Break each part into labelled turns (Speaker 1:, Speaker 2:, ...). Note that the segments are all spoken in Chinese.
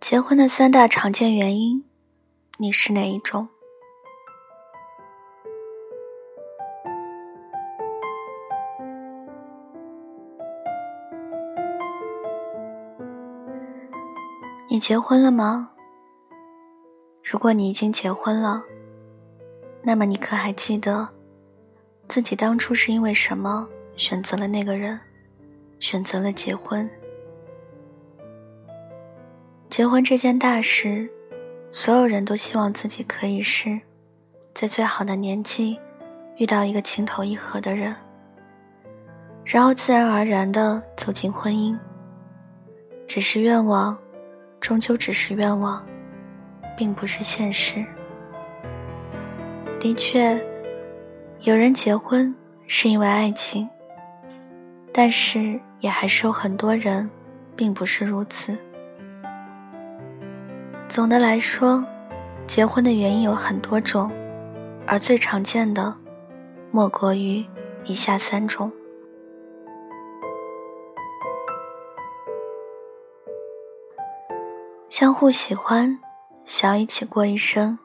Speaker 1: 结婚的三大常见原因，你是哪一种？你结婚了吗？如果你已经结婚了，那么你可还记得自己当初是因为什么选择了那个人，选择了结婚？结婚这件大事，所有人都希望自己可以是在最好的年纪遇到一个情投意合的人，然后自然而然的走进婚姻。只是愿望。终究只是愿望，并不是现实。的确，有人结婚是因为爱情，但是也还是有很多人，并不是如此。总的来说，结婚的原因有很多种，而最常见的，莫过于以下三种。相互喜欢，想要一起过一生。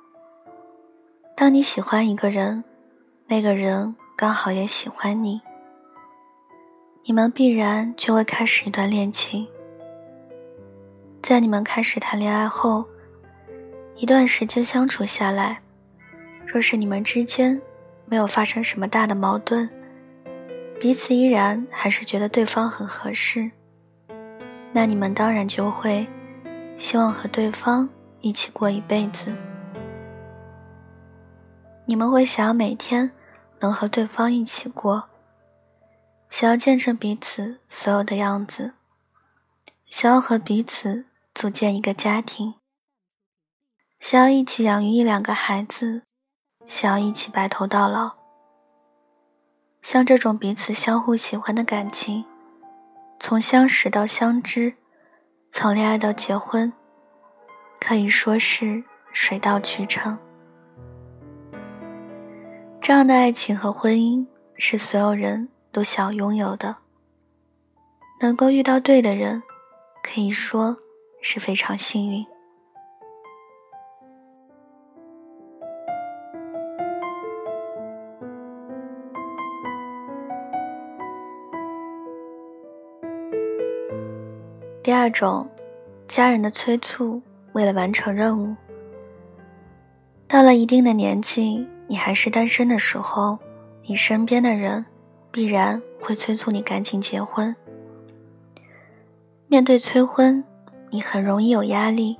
Speaker 1: 当你喜欢一个人，那个人刚好也喜欢你，你们必然就会开始一段恋情。在你们开始谈恋爱后，一段时间相处下来，若是你们之间没有发生什么大的矛盾，彼此依然还是觉得对方很合适，那你们当然就会。希望和对方一起过一辈子，你们会想要每天能和对方一起过，想要见证彼此所有的样子，想要和彼此组建一个家庭，想要一起养育一两个孩子，想要一起白头到老。像这种彼此相互喜欢的感情，从相识到相知。从恋爱到结婚，可以说是水到渠成。这样的爱情和婚姻是所有人都想拥有的。能够遇到对的人，可以说是非常幸运。第二种，家人的催促，为了完成任务。到了一定的年纪，你还是单身的时候，你身边的人必然会催促你赶紧结婚。面对催婚，你很容易有压力，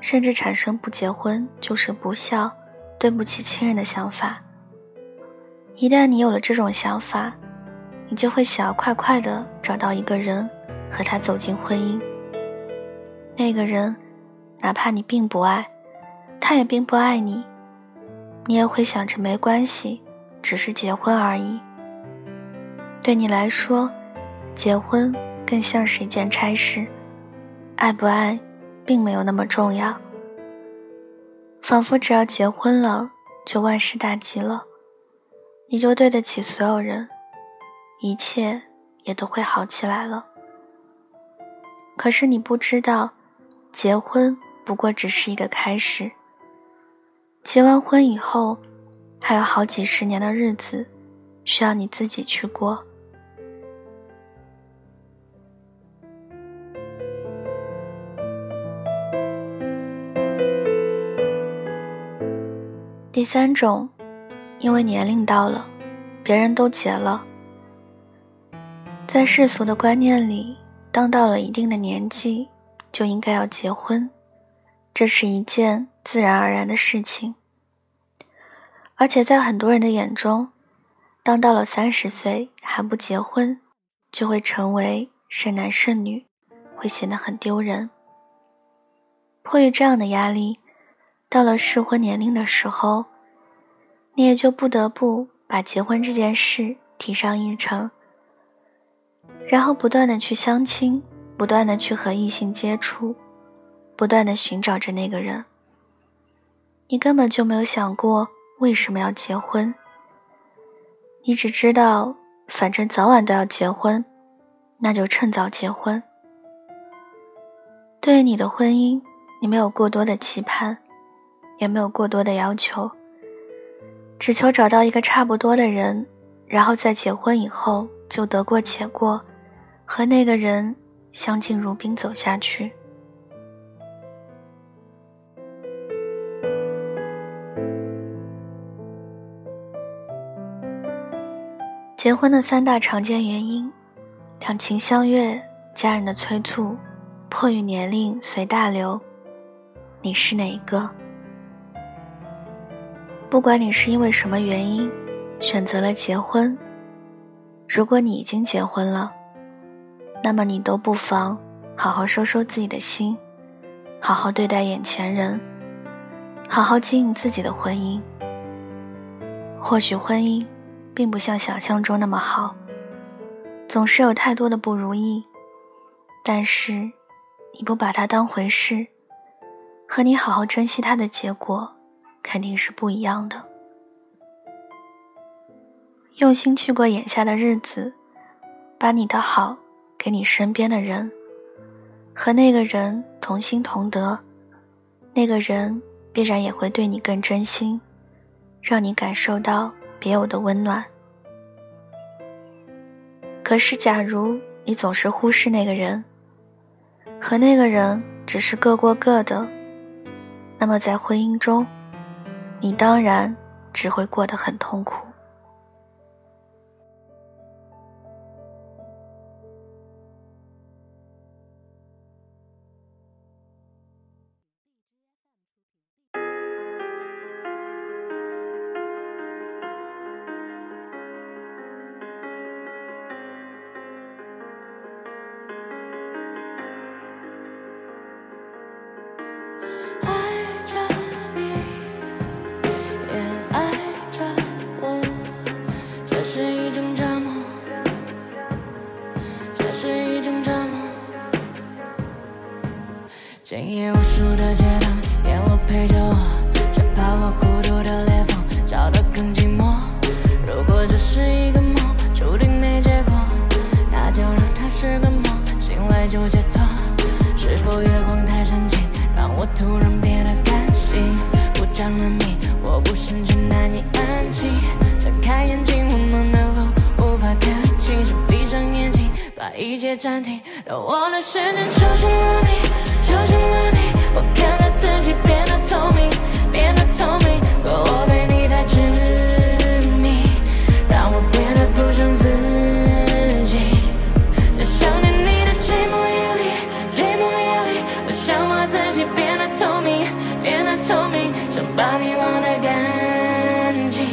Speaker 1: 甚至产生不结婚就是不孝、对不起亲人的想法。一旦你有了这种想法，你就会想要快快的找到一个人。和他走进婚姻，那个人，哪怕你并不爱，他也并不爱你，你也会想着没关系，只是结婚而已。对你来说，结婚更像是一件差事，爱不爱，并没有那么重要。仿佛只要结婚了，就万事大吉了，你就对得起所有人，一切也都会好起来了。可是你不知道，结婚不过只是一个开始。结完婚以后，还有好几十年的日子，需要你自己去过。第三种，因为年龄到了，别人都结了，在世俗的观念里。当到了一定的年纪，就应该要结婚，这是一件自然而然的事情。而且在很多人的眼中，当到了三十岁还不结婚，就会成为剩男剩女，会显得很丢人。迫于这样的压力，到了适婚年龄的时候，你也就不得不把结婚这件事提上议程。然后不断的去相亲，不断的去和异性接触，不断的寻找着那个人。你根本就没有想过为什么要结婚。你只知道，反正早晚都要结婚，那就趁早结婚。对于你的婚姻，你没有过多的期盼，也没有过多的要求，只求找到一个差不多的人，然后在结婚以后就得过且过，和那个人相敬如宾走下去。结婚的三大常见原因：两情相悦、家人的催促、迫于年龄随大流。你是哪一个？不管你是因为什么原因选择了结婚，如果你已经结婚了，那么你都不妨好好收收自己的心，好好对待眼前人，好好经营自己的婚姻。或许婚姻。并不像想象中那么好，总是有太多的不如意。但是，你不把它当回事，和你好好珍惜它的结果，肯定是不一样的。用心去过眼下的日子，把你的好给你身边的人，和那个人同心同德，那个人必然也会对你更真心，让你感受到。别有的温暖。可是，假如你总是忽视那个人，和那个人只是各过各的，那么在婚姻中，你当然只会过得很痛苦。
Speaker 2: 夜无数的街灯，烟火陪着我，却怕我孤独的裂缝，照得更寂寞。如果这是一个梦，注定没结果，那就让它是个梦，醒来就解脱。是否月光太深情，让我突然变得感性？不讲人命，我孤身却难以安静。睁开眼睛，我们的路无法看清，想闭上眼睛，把一切暂停。当我的世界出现了你。就像了你，我看着自己变得透明，变得透明。可我对你太执迷，让我变得不像自己。在想念你的寂寞夜里，寂寞夜里，我想把自己变得透明，变得透明，想把你忘得干净。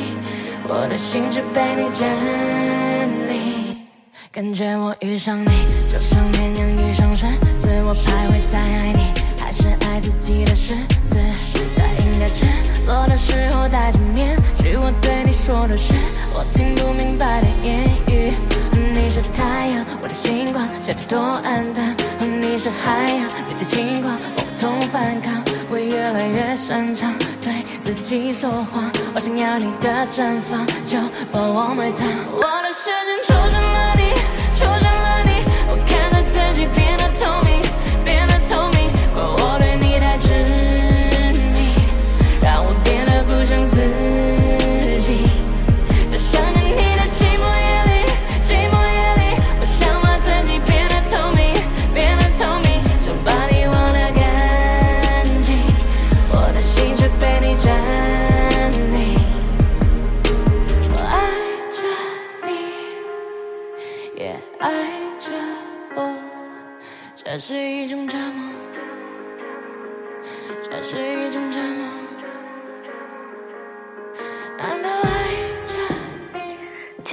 Speaker 2: 我的心只被你占领，感觉我遇上你，就像绵羊遇上。我徘徊在爱你，还是爱自己的日子，在应该赤裸的时候戴着面具。我对你说的是我听不明白的言语。你是太阳，我的星光，笑得多暗淡。你是海洋，你的轻狂，我无从反抗。我越来越擅长对自己说谎，我想要你的绽放，就把我埋葬。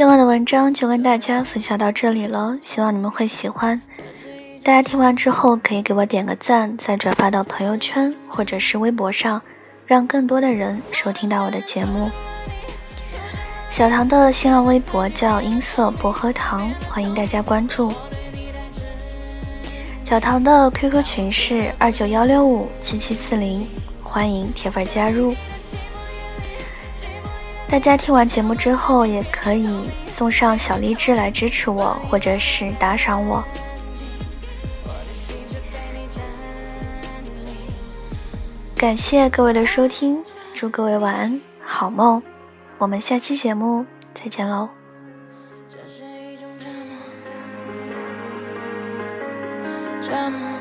Speaker 1: 今晚的文章就跟大家分享到这里了，希望你们会喜欢。大家听完之后可以给我点个赞，再转发到朋友圈或者是微博上，让更多的人收听到我的节目。小唐的新浪微博叫音色薄荷糖，欢迎大家关注。小唐的 QQ 群是二九幺六五七七四零，欢迎铁粉加入。大家听完节目之后，也可以送上小荔枝来支持我，或者是打赏我。感谢各位的收听，祝各位晚安，好梦。我们下期节目再见喽。
Speaker 2: 这是一种折磨，折磨。